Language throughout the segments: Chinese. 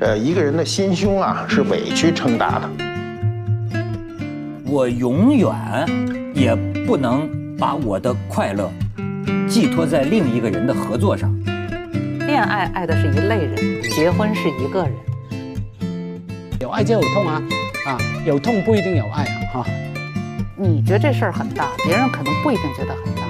呃，一个人的心胸啊，是委屈撑大的。我永远也不能把我的快乐寄托在另一个人的合作上。恋爱爱的是一类人，结婚是一个人。有爱就有痛啊，啊，有痛不一定有爱啊，哈。你觉得这事儿很大，别人可能不一定觉得很大。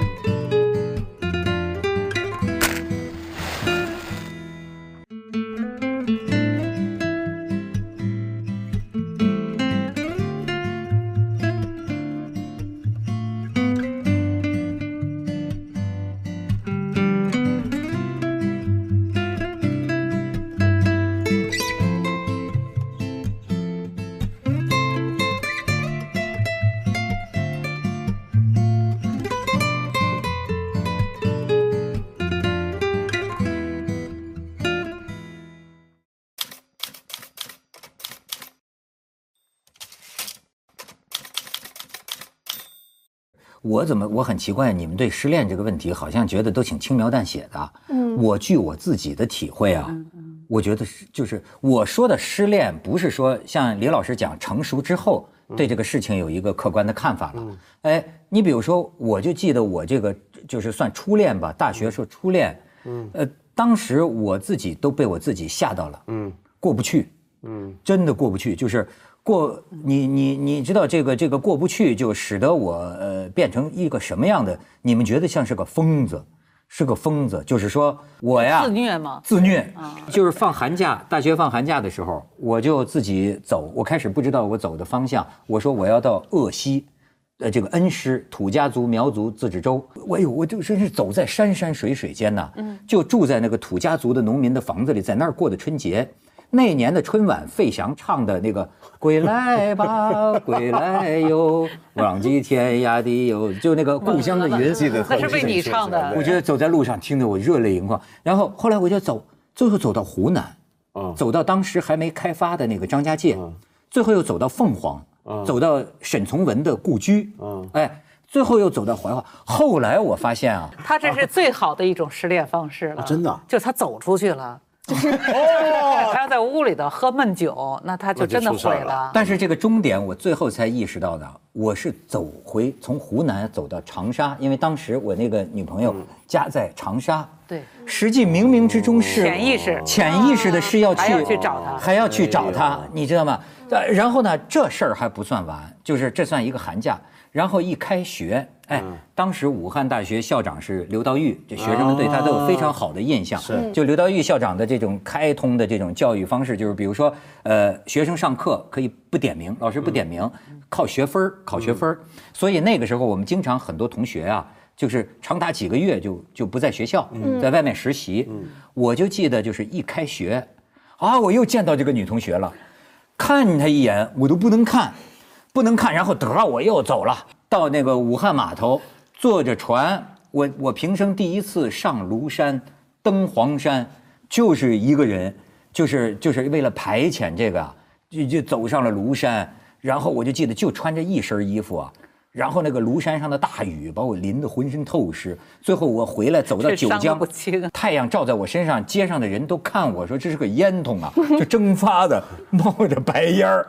我怎么我很奇怪，你们对失恋这个问题好像觉得都挺轻描淡写的。嗯，我据我自己的体会啊，我觉得是就是我说的失恋，不是说像李老师讲成熟之后对这个事情有一个客观的看法了。哎，你比如说，我就记得我这个就是算初恋吧，大学时候初恋，嗯，呃，当时我自己都被我自己吓到了，嗯，过不去，嗯，真的过不去，就是。过你你你知道这个这个过不去，就使得我呃变成一个什么样的？你们觉得像是个疯子，是个疯子。就是说我呀，自虐吗？自虐，就是放寒假，大学放寒假的时候，我就自己走。我开始不知道我走的方向，我说我要到鄂西，呃，这个恩施土家族苗族自治州。哎呦，我就真是走在山山水水间呐，就住在那个土家族的农民的房子里，在那儿过的春节。那年的春晚，费翔唱的那个 “归来吧，归来哟，浪迹天涯的哟”，就那个故乡的云，记得那是为你唱的。我觉得走在路上听得我热泪盈眶。然后后来我就走，最后走到湖南，走到当时还没开发的那个张家界，最后又走到凤凰，走到沈从文的故居，哎，最后又走到怀化。后来我发现啊，他这是最好的一种失恋方式了，真的，就是他走出去了。哦，他要在屋里头喝闷酒，那他就真的毁了。但是这个终点，我最后才意识到的，我是走回从湖南走到长沙，因为当时我那个女朋友家在长沙。对，实际冥冥之中是潜意识，潜意识的是要去去找他，还要去找他，你知道吗？然后呢，这事儿还不算完，就是这算一个寒假。然后一开学，哎，当时武汉大学校长是刘道玉，这学生们对他都有非常好的印象。是，就刘道玉校长的这种开通的这种教育方式，就是比如说，呃，学生上课可以不点名，老师不点名，靠学分考学分所以那个时候我们经常很多同学啊，就是长达几个月就就不在学校，在外面实习。我就记得就是一开学，啊，我又见到这个女同学了，看她一眼我都不能看。不能看，然后得我又走了，到那个武汉码头，坐着船，我我平生第一次上庐山，登黄山，就是一个人，就是就是为了排遣这个，就就走上了庐山，然后我就记得就穿着一身衣服啊，然后那个庐山上的大雨把我淋得浑身透湿，最后我回来走到九江，太阳照在我身上，街上的人都看我说这是个烟囱啊，就蒸发的冒着白烟儿，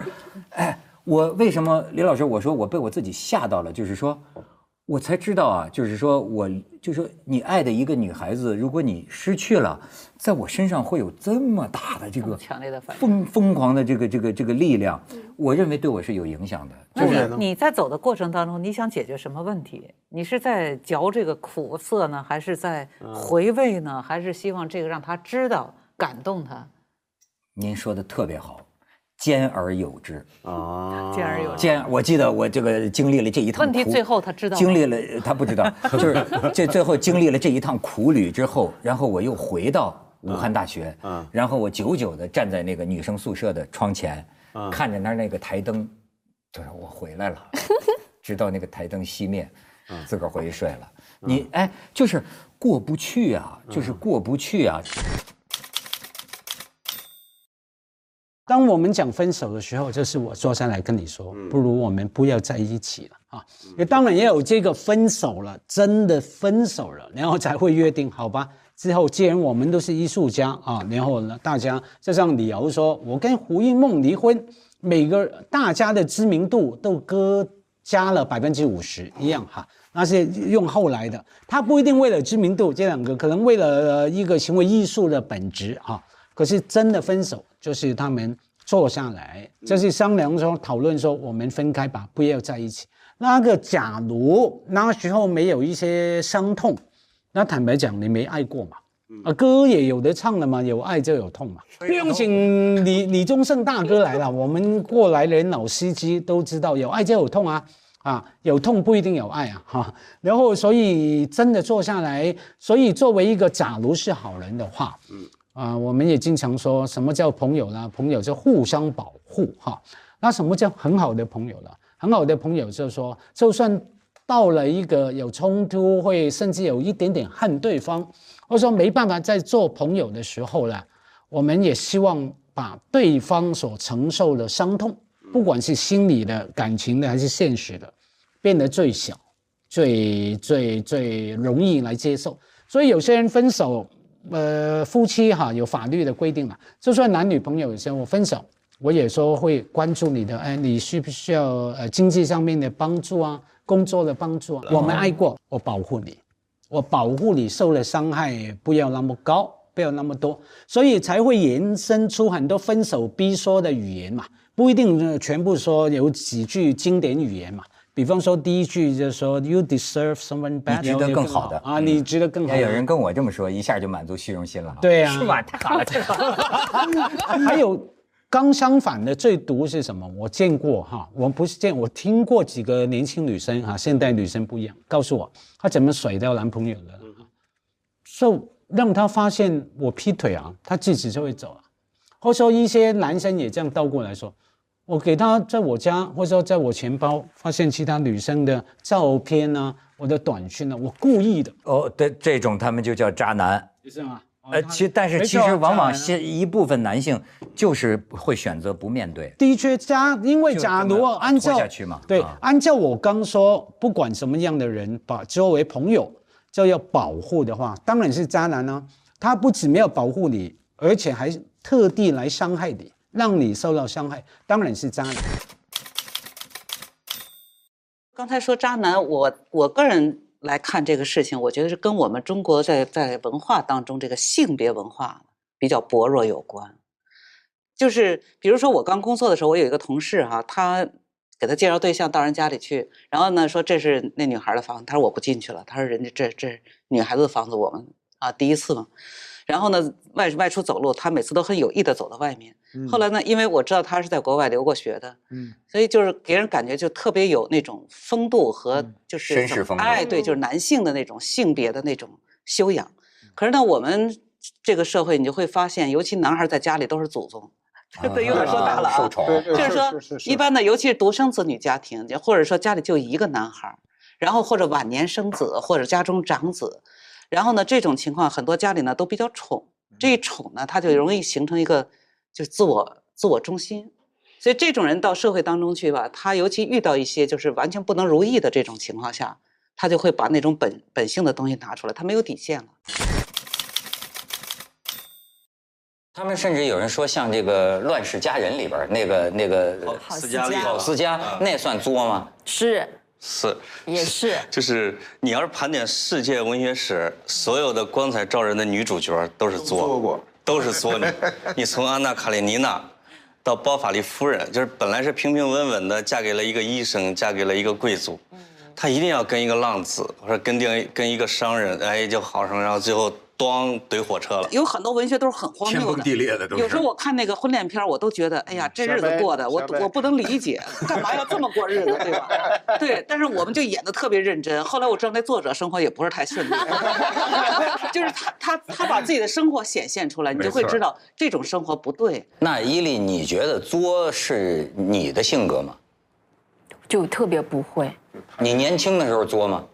哎。我为什么李老师？我说我被我自己吓到了，就是说，我才知道啊，就是说，我就是说你爱的一个女孩子，如果你失去了，在我身上会有这么大的这个强烈的反疯疯狂的这个这个这个力量，我认为对我是有影响的。就是你在走的过程当中，你想解决什么问题？你是在嚼这个苦涩呢，还是在回味呢？还是希望这个让他知道，感动他？您说的特别好。兼而有之啊，兼而有之。兼，我记得我这个经历了这一趟。问题最后他知道。经历了，他不知道，就是这最后经历了这一趟苦旅之后，然后我又回到武汉大学，嗯然后我久久的站在那个女生宿舍的窗前，看着那那个台灯，就是我回来了，直到那个台灯熄灭，自个儿回去睡了。你哎，就是过不去啊，就是过不去啊。当我们讲分手的时候，就是我坐下来跟你说，不如我们不要在一起了啊。也当然也有这个分手了，真的分手了，然后才会约定，好吧？之后既然我们都是艺术家啊，然后呢，大家就像理由说，我跟胡因梦离婚，每个大家的知名度都各加了百分之五十一样哈。那是用后来的，他不一定为了知名度，这两个可能为了呃一个行为艺术的本质哈。可是真的分手，就是他们坐下来，就是商量说讨论说我们分开吧，不要在一起。那个假如那时候没有一些伤痛，那坦白讲你没爱过嘛？啊，歌也有的唱了嘛，有爱就有痛嘛。不用请李李宗盛大哥来了，我们过来人老司机都知道，有爱就有痛啊。啊，有痛不一定有爱啊，哈。然后，所以真的坐下来，所以作为一个假如是好人的话，嗯，啊，我们也经常说什么叫朋友呢？朋友就互相保护，哈。那什么叫很好的朋友呢？很好的朋友就是说，就算到了一个有冲突，会甚至有一点点恨对方，或者说没办法再做朋友的时候呢，我们也希望把对方所承受的伤痛，不管是心理的、感情的还是现实的。变得最小，最最最容易来接受。所以有些人分手，呃，夫妻哈有法律的规定嘛，就算男女朋友有些我分手，我也说会关注你的，哎，你需不需要呃经济上面的帮助啊，工作的帮助啊？我们爱过，我保护你，我保护你受了伤害不要那么高，不要那么多，所以才会延伸出很多分手必说的语言嘛，不一定全部说有几句经典语言嘛。比方说，第一句就是说，You deserve someone better，你值得更好的啊，你值得更好。有人跟我这么说，一下就满足虚荣心了。对呀，是吧？太好了，太好了。还有刚相反的最毒是什么？我见过哈，我不是见，我听过几个年轻女生哈，现代女生不一样，告诉我她怎么甩掉男朋友的，就让她发现我劈腿啊，她自己就会走了。或者说一些男生也这样倒过来说。我给他在我家，或者说在我钱包发现其他女生的照片呢，我的短信呢，我故意的。哦，对，这种他们就叫渣男，是吗？呃，其但是其实往往是一部分男性就是会选择不面对。的确，渣因为假如按照对，按照我刚说，不管什么样的人，把作为朋友就要保护的话，当然是渣男呢。他不仅没有保护你，而且还特地来伤害你。让你受到伤害，当然是渣男。刚才说渣男，我我个人来看这个事情，我觉得是跟我们中国在在文化当中这个性别文化比较薄弱有关。就是比如说我刚工作的时候，我有一个同事哈，他给他介绍对象到人家里去，然后呢说这是那女孩的房子，他说我不进去了，他说人家这这女孩子的房子，我们啊第一次嘛。然后呢，外外出走路，他每次都很有意的走到外面。后来呢，因为我知道他是在国外留过学的，嗯，所以就是给人感觉就特别有那种风度和就是绅士风哎，对，就是男性的那种性别的那种修养。可是呢，我们这个社会你就会发现，尤其男孩在家里都是祖宗，对，有点说大了啊，受宠。就是说，一般的，尤其是独生子女家庭，或者说家里就一个男孩，然后或者晚年生子，或者家中长子。然后呢，这种情况很多家里呢都比较宠，这一宠呢，他就容易形成一个就是自我自我中心，所以这种人到社会当中去吧，他尤其遇到一些就是完全不能如意的这种情况下，他就会把那种本本性的东西拿出来，他没有底线了。他们甚至有人说，像这个《乱世佳人》里边那个那个郝思嘉，郝思嘉，那算作吗？是。是，也是，就是你要是盘点世界文学史，所有的光彩照人的女主角都是作过，都是作女。你从安娜·卡列尼娜到包法利夫人，就是本来是平平稳稳的，嫁给了一个医生，嫁给了一个贵族，她一定要跟一个浪子，或者跟定跟一个商人，哎，就好上，然后最后。咣怼火车了，有很多文学都是很荒谬的，天崩地裂的。有时候我看那个婚恋片，我都觉得，哎呀，这日子过的，我我不能理解，干嘛要这么过日子，对吧？对，但是我们就演的特别认真。后来我知道那作者生活也不是太顺利，就是他他他把自己的生活显现出来，你就会知道这种生活不对。那伊利，你觉得作是你的性格吗？就特别不会。你年轻的时候作吗？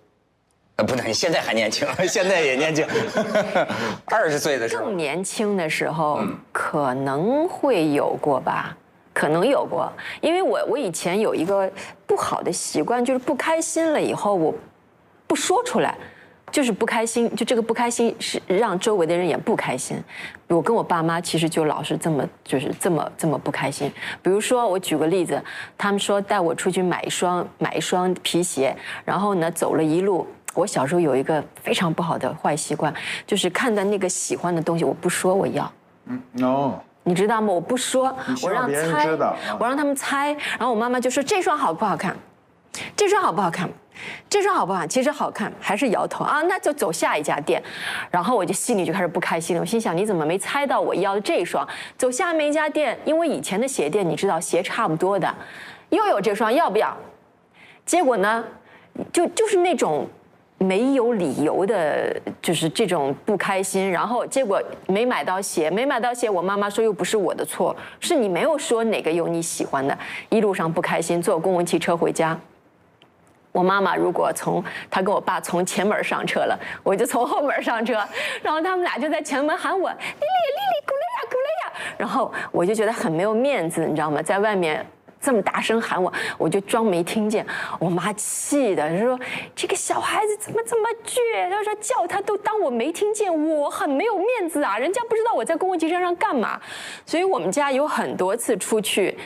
呃不能，现在还年轻，现在也年轻。二十岁的时候更，年轻的时候可能会有过吧，可能有过，因为我我以前有一个不好的习惯，就是不开心了以后我不说出来。就是不开心，就这个不开心是让周围的人也不开心。我跟我爸妈其实就老是这么，就是这么这么不开心。比如说，我举个例子，他们说带我出去买一双买一双皮鞋，然后呢走了一路。我小时候有一个非常不好的坏习惯，就是看到那个喜欢的东西，我不说我要。no，你知道吗？我不说我让别人猜知道啊，我让他们猜，然后我妈妈就说这双好不好看，这双好不好看，这双好不好看？其实好看，还是摇头啊，那就走下一家店，然后我就心里就开始不开心了，我心想你怎么没猜到我要的这双？走下面一家店，因为以前的鞋店你知道鞋差不多的，又有这双要不要？结果呢，就就是那种没有理由的，就是这种不开心，然后结果没买到鞋，没买到鞋，我妈妈说又不是我的错，是你没有说哪个有你喜欢的，一路上不开心，坐公共汽车回家。我妈妈如果从她跟我爸从前门上车了，我就从后门上车，然后他们俩就在前门喊我丽丽丽丽古雷亚古雷亚，然后我就觉得很没有面子，你知道吗？在外面这么大声喊我，我就装没听见。我妈气的她说：“这个小孩子怎么这么倔？她说叫他都当我没听见，我很没有面子啊！人家不知道我在公共汽车上干嘛。”所以我们家有很多次出去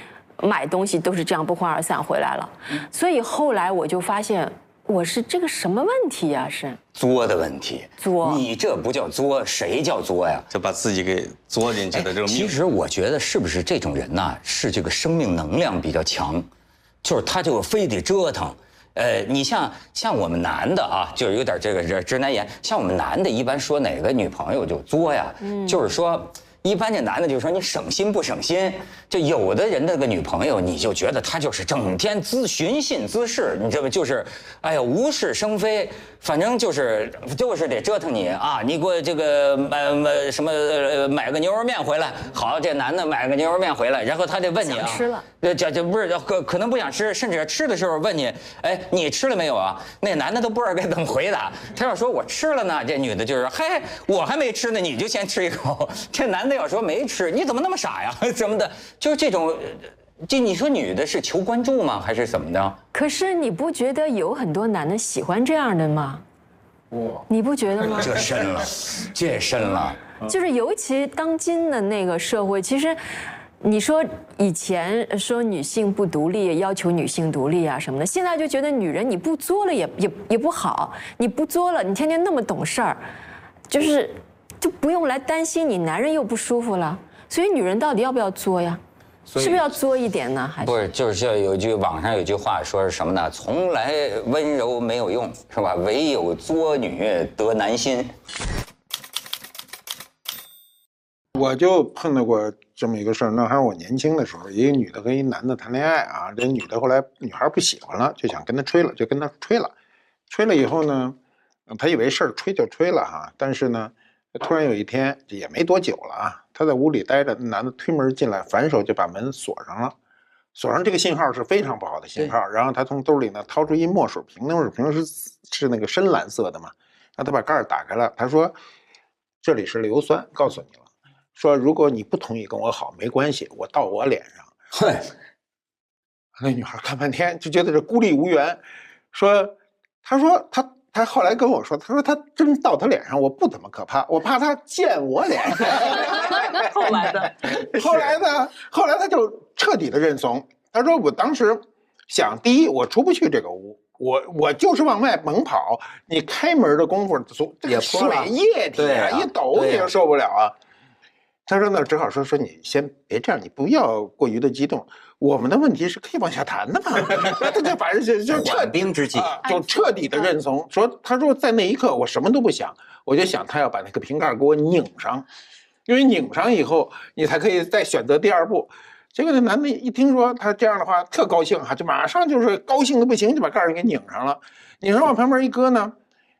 买东西都是这样不欢而散回来了。所以后来我就发现，我是这个什么问题呀、是作的问题。作你这不叫作，谁叫作呀？就把自己给作进去的这种命。其实我觉得是不是这种人呐，是这个生命能量比较强，就是他就非得折腾。呃，你像像我们男的啊，就是有点这个直直男言，像我们男的，一般说哪个女朋友就作呀，就是说。一般这男的就说你省心不省心，就有的人的个女朋友，你就觉得她就是整天咨寻衅滋事，你知道吗？就是，哎呀无事生非，反正就是就是得折腾你啊！你给我这个买买什么买个牛肉面回来，好，这男的买个牛肉面回来，然后他得问你啊，吃了呃，这这不是可可能不想吃，甚至吃的时候问你，哎，你吃了没有啊？那男的都不知道该怎么回答。他要说我吃了呢，这女的就是，嘿，我还没吃呢，你就先吃一口。这男的要说没吃，你怎么那么傻呀？什么的，就是这种，呃这你说女的是求关注吗？还是怎么的？可是你不觉得有很多男的喜欢这样的吗？你不觉得吗？这深了，这深了。就是尤其当今的那个社会，其实。你说以前说女性不独立，要求女性独立啊什么的，现在就觉得女人你不作了也也也不好，你不作了，你天天那么懂事儿，就是就不用来担心你男人又不舒服了。所以女人到底要不要作呀？是不是要作一点呢？还是不是，就是这有句网上有句话说是什么呢？从来温柔没有用，是吧？唯有作女得男心。我就碰到过这么一个事儿，那还是我年轻的时候，一个女的跟一男的谈恋爱啊，这女的后来女孩不喜欢了，就想跟他吹了，就跟他吹了，吹了以后呢，呃他以为事儿吹就吹了哈，但是呢，突然有一天也没多久了啊，他在屋里待着，那男的推门进来，反手就把门锁上了。锁上这个信号是非常不好的信号，然后他从兜里呢掏出一墨水瓶，那墨水瓶是是那个深蓝色的嘛，然后他把盖儿打开了，他说这里是硫酸，告诉你了。说如果你不同意跟我好，没关系，我到我脸上。嘿，那女孩看半天就觉得这孤立无援，说，她说她她后来跟我说，她说她真到她脸上，我不怎么可怕，我怕她溅我脸。后来的，后来呢，后来她就彻底的认怂。她说我当时想，第一我出不去这个屋。我我就是往外猛跑，你开门的功夫，从这个水液体啊一抖你就受不了啊。他说：“那只好说说你先别这样，你不要过于的激动。我们的问题是可以往下谈的嘛。”他就反正就就彻缓兵之计。啊，就彻底的认怂。说他说在那一刻我什么都不想，我就想他要把那个瓶盖给我拧上，因为拧上以后你才可以再选择第二步。结果那男的一听说他这样的话，特高兴哈、就马上就是高兴的不行，就把盖儿给拧上了。拧上往旁边一搁呢，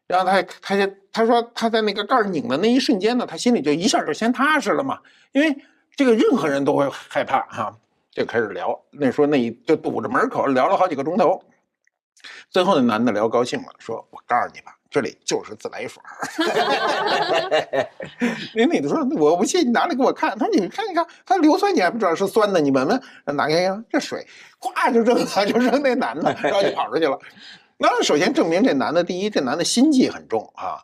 然后他他就他说他在那个盖儿拧的那一瞬间呢，他心里就一下就先踏实了嘛，因为这个任何人都会害怕哈、就开始聊。那时候那一就堵着门口聊了好几个钟头，最后那男的聊高兴了，说：“我告诉你吧，这里就是自来水。”那女的说：“我不信，你拿来给我看。”他说：“你看一看，他硫酸你还不知道是酸的，你闻闻。”拿开呀，这水，咵就扔了，就扔那男的，然后就跑出去了。那首先证明这男的，第一，这男的心计很重啊。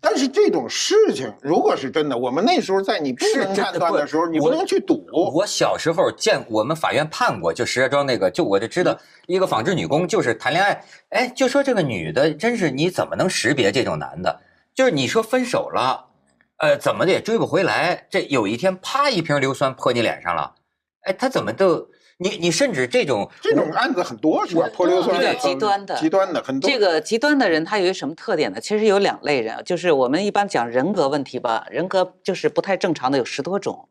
但是这种事情如果是真的，我们那时候在你不能判断的时候，你不能去赌。我小时候见我们法院判过，就石家庄那个，就我就知道一个纺织女工就是谈恋爱，哎，就说这个女的真是你怎么能识别这种男的？就是你说分手了，呃，怎么的也追不回来，这有一天啪一瓶硫酸泼你脸上了，哎，他怎么都。你你甚至这种这种案子很多是吧？泼硫酸比较极端的，极端的很多。这个极端的人他有一什么特点呢？其实有两类人，就是我们一般讲人格问题吧，人格就是不太正常的有十多种，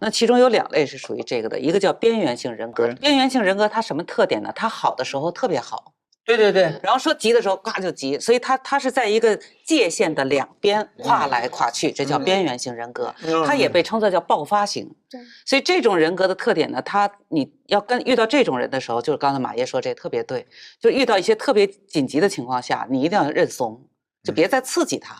那其中有两类是属于这个的，一个叫边缘性人格。边缘性人格它什么特点呢？它好的时候特别好。对对对，然后说急的时候，咵就急，所以他他是在一个界限的两边跨来跨去，这叫边缘型人格，他也被称作叫爆发型。对，所以这种人格的特点呢，他你要跟遇到这种人的时候，就是刚才马爷说这特别对，就遇到一些特别紧急的情况下，你一定要认怂，就别再刺激他。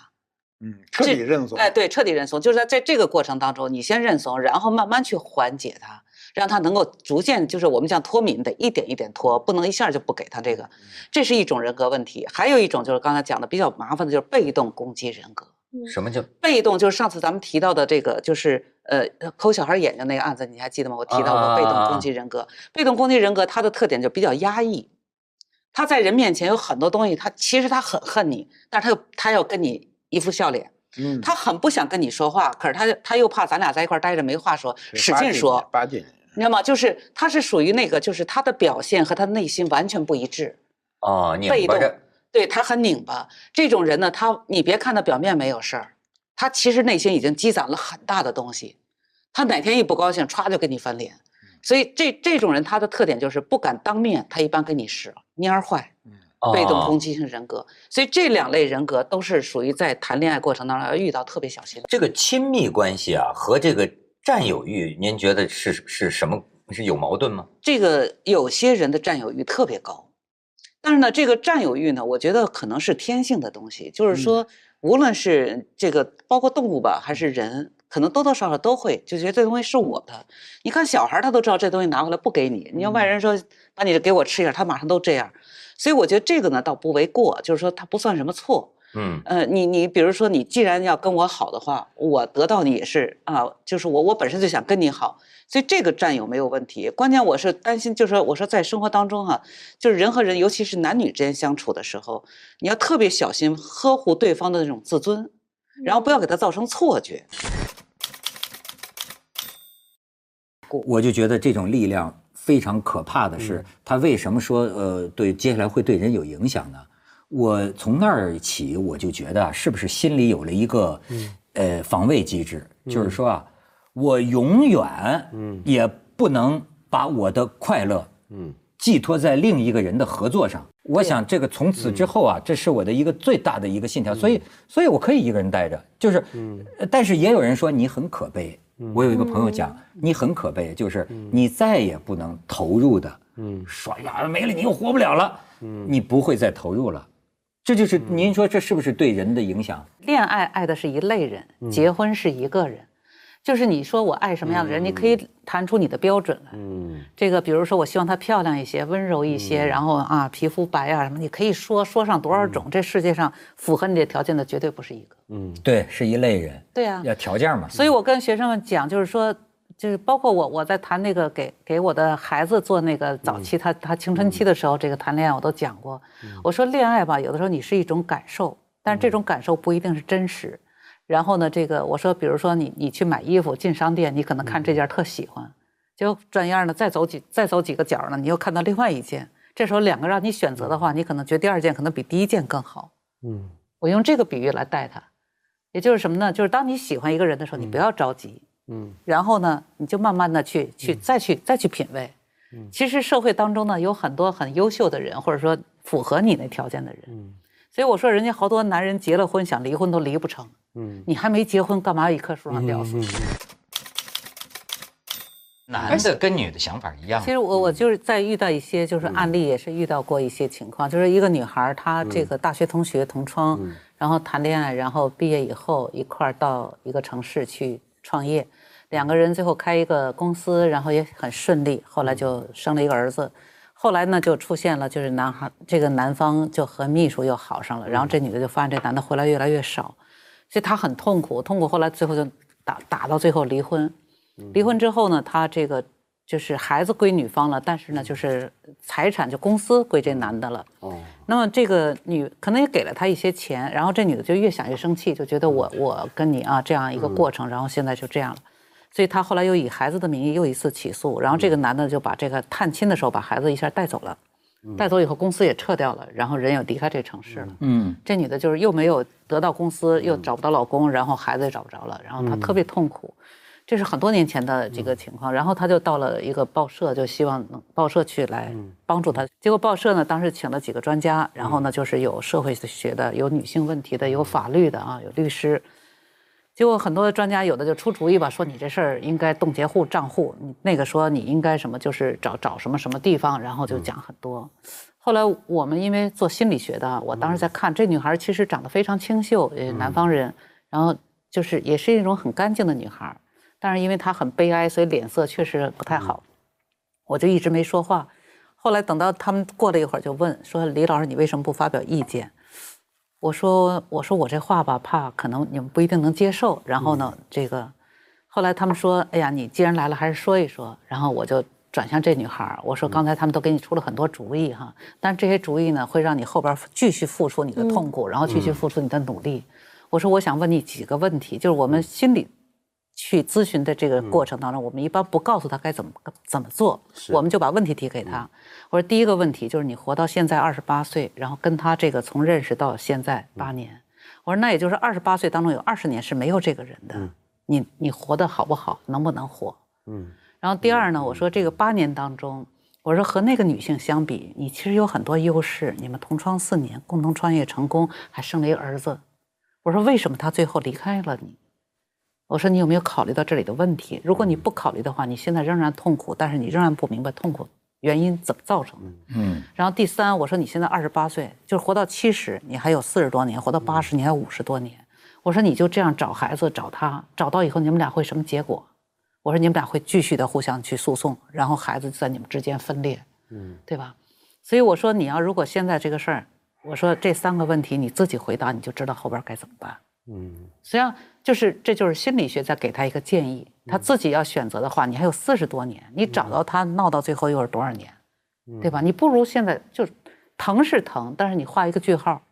嗯，彻底认怂。哎，对，彻底认怂，就是在在这个过程当中，你先认怂，然后慢慢去缓解他。让他能够逐渐，就是我们讲脱敏的，一点一点脱，不能一下就不给他这个，这是一种人格问题。还有一种就是刚才讲的比较麻烦的，就是被动攻击人格。什么叫被动？就是上次咱们提到的这个，就是呃抠小孩眼睛那个案子，你还记得吗？我提到过被动攻击人格。被动攻击人格它的特点就比较压抑，他在人面前有很多东西，他其实他很恨你，但是他又他要跟你一副笑脸。嗯，他很不想跟你说话，可是他他又怕咱俩在一块待着没话说，使劲说。巴结你。你知道吗？就是他是属于那个，就是他的表现和他内心完全不一致。哦，被动，对他很拧巴。这种人呢，他你别看他表面没有事儿，他其实内心已经积攒了很大的东西。他哪天一不高兴，歘就跟你翻脸。所以这这种人他的特点就是不敢当面，他一般跟你使蔫儿坏。被动攻击性人格。所以这两类人格都是属于在谈恋爱过程当中要遇到特别小心。这个亲密关系啊，和这个。占有欲，您觉得是是什么？是有矛盾吗？这个有些人的占有欲特别高，但是呢，这个占有欲呢，我觉得可能是天性的东西。就是说，无论是这个包括动物吧，还是人，可能多多少少都会就觉得这东西是我的。你看小孩，他都知道这东西拿回来不给你。你要外人说把你的给我吃一下，他马上都这样。所以我觉得这个呢，倒不为过，就是说他不算什么错。嗯呃，你你比如说，你既然要跟我好的话，我得到你也是啊，就是我我本身就想跟你好，所以这个占有没有问题。关键我是担心，就是说我说在生活当中哈，就是人和人，尤其是男女之间相处的时候，你要特别小心呵护对方的那种自尊，然后不要给他造成错觉。我就觉得这种力量非常可怕的是，他为什么说呃对接下来会对人有影响呢？我从那儿起，我就觉得是不是心里有了一个，呃，防卫机制，就是说啊，我永远，也不能把我的快乐嗯，寄托在另一个人的合作上。我想这个从此之后啊，这是我的一个最大的一个信条。所以，所以我可以一个人待着，就是，但是也有人说你很可悲。我有一个朋友讲，你很可悲，就是你再也不能投入的，嗯。说呀没了你又活不了了，你不会再投入了。这就是您说这是不是对人的影响？恋爱爱的是一类人，结婚是一个人。就是你说我爱什么样的人，你可以谈出你的标准来。嗯，这个比如说我希望她漂亮一些，温柔一些，然后啊皮肤白啊什么，你可以说说上多少种。这世界上符合你的条件的绝对不是一个。嗯，对，是一类人。对啊，要条件嘛。所以我跟学生们讲，就是说。就是包括我，我在谈那个给给我的孩子做那个早期他他青春期的时候，这个谈恋爱我都讲过。我说恋爱吧，有的时候你是一种感受，但是这种感受不一定是真实。然后呢，这个我说，比如说你你去买衣服进商店，你可能看这件特喜欢，结果转眼呢再走几再走几个角呢，你又看到另外一件。这时候两个让你选择的话，你可能觉得第二件可能比第一件更好。嗯，我用这个比喻来带他，也就是什么呢？就是当你喜欢一个人的时候，你不要着急。嗯，然后呢，你就慢慢的去去再去再去品味。嗯，其实社会当中呢有很多很优秀的人，或者说符合你那条件的人。嗯，所以我说人家好多男人结了婚想离婚都离不成。嗯，你还没结婚，干嘛一棵树上吊死？男的跟女的想法一样其。实我我就是在遇到一些就是案例，也是遇到过一些情况，就是一个女孩，她这个大学同学同窗，然后谈恋爱，然后毕业以后一块儿到一个城市去创业，两个人最后开一个公司，然后也很顺利，后来就生了一个儿子。后来呢，就出现了，就是男孩这个男方就和秘书又好上了，然后这女的就发现这男的回来越来越少，所以她很痛苦，痛苦后来最后就打打到最后离婚。离婚之后呢，她这个就是孩子归女方了，但是呢，就是财产就公司归这男的了。哦。那么这个女可能也给了他一些钱，然后这女的就越想越生气，就觉得我我跟你啊这样一个过程，然后现在就这样了。所以她后来又以孩子的名义又一次起诉，然后这个男的就把这个探亲的时候把孩子一下带走了，带走以后公司也撤掉了，然后人也离开这城市了。嗯，这女的就是又没有得到公司，又找不到老公，然后孩子也找不着了，然后她特别痛苦。这是很多年前的这个情况，然后她就到了一个报社，就希望能报社去来帮助她。结果报社呢，当时请了几个专家，然后呢就是有社会学的，有女性问题的，有法律的啊，有律师。结果很多专家有的就出主意吧，说你这事儿应该冻结户账户，你那个说你应该什么就是找找什么什么地方，然后就讲很多。后来我们因为做心理学的，我当时在看这女孩其实长得非常清秀，呃，南方人，然后就是也是一种很干净的女孩，但是因为她很悲哀，所以脸色确实不太好。我就一直没说话。后来等到他们过了一会儿，就问说：“李老师，你为什么不发表意见？”我说：“我说我这话吧，怕可能你们不一定能接受。然后呢，这个后来他们说：‘哎呀，你既然来了，还是说一说。’然后我就转向这女孩儿，我说：‘刚才他们都给你出了很多主意哈，但这些主意呢，会让你后边继续付出你的痛苦，然后继续付出你的努力。’我说：‘我想问你几个问题，就是我们心理。’去咨询的这个过程当中，我们一般不告诉他该怎么怎么做，我们就把问题提给他。我说第一个问题就是你活到现在二十八岁，然后跟他这个从认识到现在八年，我说那也就是二十八岁当中有二十年是没有这个人的，你你活得好不好，能不能活？嗯。然后第二呢，我说这个八年当中，我说和那个女性相比，你其实有很多优势，你们同窗四年，共同创业成功，还生了一个儿子。我说为什么他最后离开了你？我说你有没有考虑到这里的问题？如果你不考虑的话，你现在仍然痛苦，但是你仍然不明白痛苦原因怎么造成的。嗯。然后第三，我说你现在二十八岁，就是活到七十，你还有四十多年；活到八十，你还有五十多年。我说你就这样找孩子，找他，找到以后你们俩会什么结果？我说你们俩会继续的互相去诉讼，然后孩子在你们之间分裂，嗯，对吧？所以我说你要如果现在这个事儿，我说这三个问题你自己回答，你就知道后边该怎么办。嗯，实际上就是这就是心理学在给他一个建议，他自己要选择的话，你还有四十多年，你找到他闹到最后又是多少年，对吧？你不如现在就疼是疼，但是你画一个句号，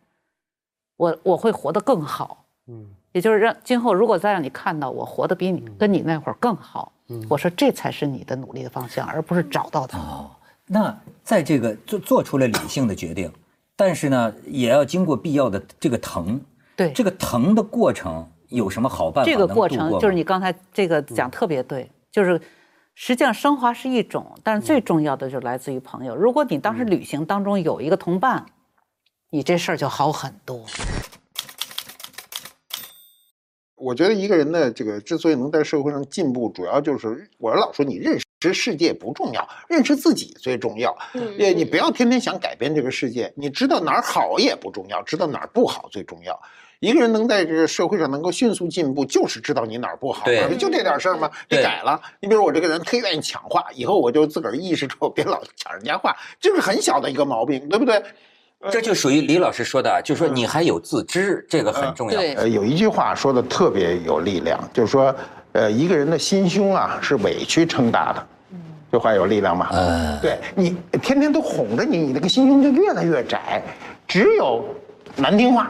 我我会活得更好，嗯，也就是让今后如果再让你看到我活得比你跟你那会儿更好，嗯，我说这才是你的努力的方向，而不是找到他。哦，那在这个做做出了理性的决定，但是呢，也要经过必要的这个疼。对这个疼的过程有什么好办法？这个过程就是你刚才这个讲特别对，就是实际上升华是一种，但是最重要的就来自于朋友。如果你当时旅行当中有一个同伴，你这事儿就好很多。我觉得一个人的这个之所以能在社会上进步，主要就是我老说你认识世界不重要，认识自己最重要。嗯，你不要天天想改变这个世界，你知道哪儿好也不重要，知道哪儿不好最重要。一个人能在这个社会上能够迅速进步，就是知道你哪儿不好。对，就这点事儿吗？得改了。你比如我这个人忒愿意抢话，以后我就自个儿意识住别老抢人家话，这是很小的一个毛病，对不对？这就属于李老师说的，就是说你还有自知，这个很重要。有一句话说的特别有力量，就是说，呃，一个人的心胸啊是委屈撑大的。嗯，这话有力量吗？嗯，对你天天都哄着你，你那个心胸就越来越窄，只有难听话，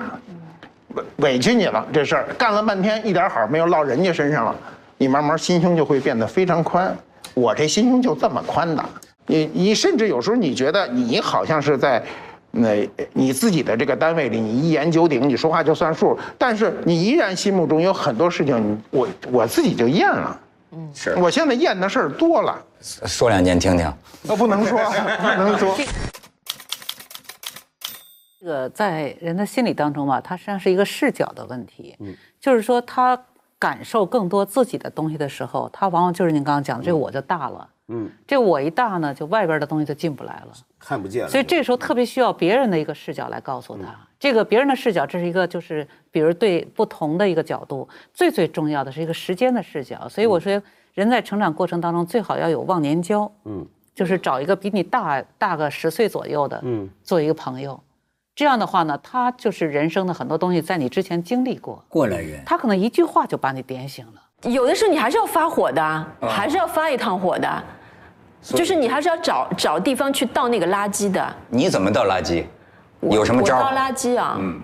委委屈你了这事儿干了半天一点好没有落人家身上了，你慢慢心胸就会变得非常宽。我这心胸就这么宽的，你你甚至有时候你觉得你好像是在。那你自己的这个单位里，你一言九鼎，你说话就算数，但是你依然心目中有很多事情，我我自己就厌了。嗯，是我现在厌的事儿多了。说两件听听。那不能说，不能说。这个在人的心理当中吧，它实际上是一个视角的问题。嗯，就是说他感受更多自己的东西的时候，他往往就是您刚刚讲的这个我就大了。嗯，这我一大呢，就外边的东西就进不来了。看不见了。所以这时候特别需要别人的一个视角来告诉他，这个别人的视角，这是一个就是比如对不同的一个角度，最最重要的是一个时间的视角。所以我说，人在成长过程当中最好要有忘年交，嗯，就是找一个比你大大个十岁左右的，嗯，做一个朋友。这样的话呢，他就是人生的很多东西在你之前经历过，过来人，他可能一句话就把你点醒了。有的时候你还是要发火的，还是要发一趟火的。就是你还是要找找地方去倒那个垃圾的。你怎么倒垃圾？有什么招？倒垃圾啊？嗯，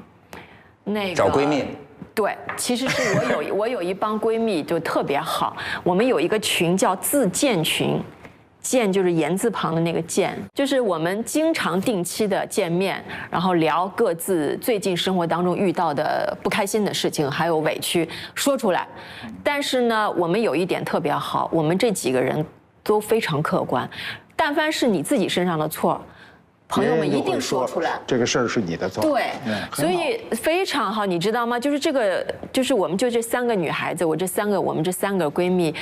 那个找闺蜜。对，其实是我有 我有一帮闺蜜就特别好，我们有一个群叫自建群，荐就是言字旁的那个见，就是我们经常定期的见面，然后聊各自最近生活当中遇到的不开心的事情，还有委屈说出来。但是呢，我们有一点特别好，我们这几个人。都非常客观，但凡是你自己身上的错，朋友们一定说出来。这个事儿是你的错。对，所以非常好，你知道吗？就是这个，就是我们就这三个女孩子，我这三个，我们这三个闺蜜。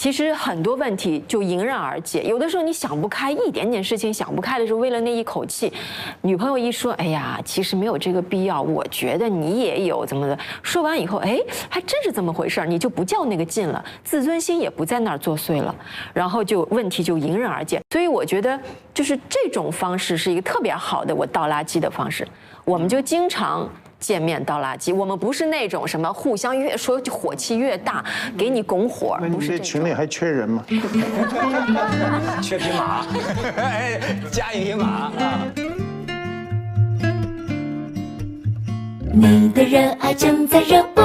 其实很多问题就迎刃而解，有的时候你想不开，一点点事情想不开的时候，为了那一口气，女朋友一说，哎呀，其实没有这个必要，我觉得你也有怎么的，说完以后，哎，还真是这么回事儿，你就不较那个劲了，自尊心也不在那儿作祟了，然后就问题就迎刃而解。所以我觉得就是这种方式是一个特别好的我倒垃圾的方式，我们就经常。见面倒垃圾，我们不是那种什么互相越说火气越大，给你拱火。不是群里还缺人吗？缺匹马，加一匹马啊！你的热爱正在热播。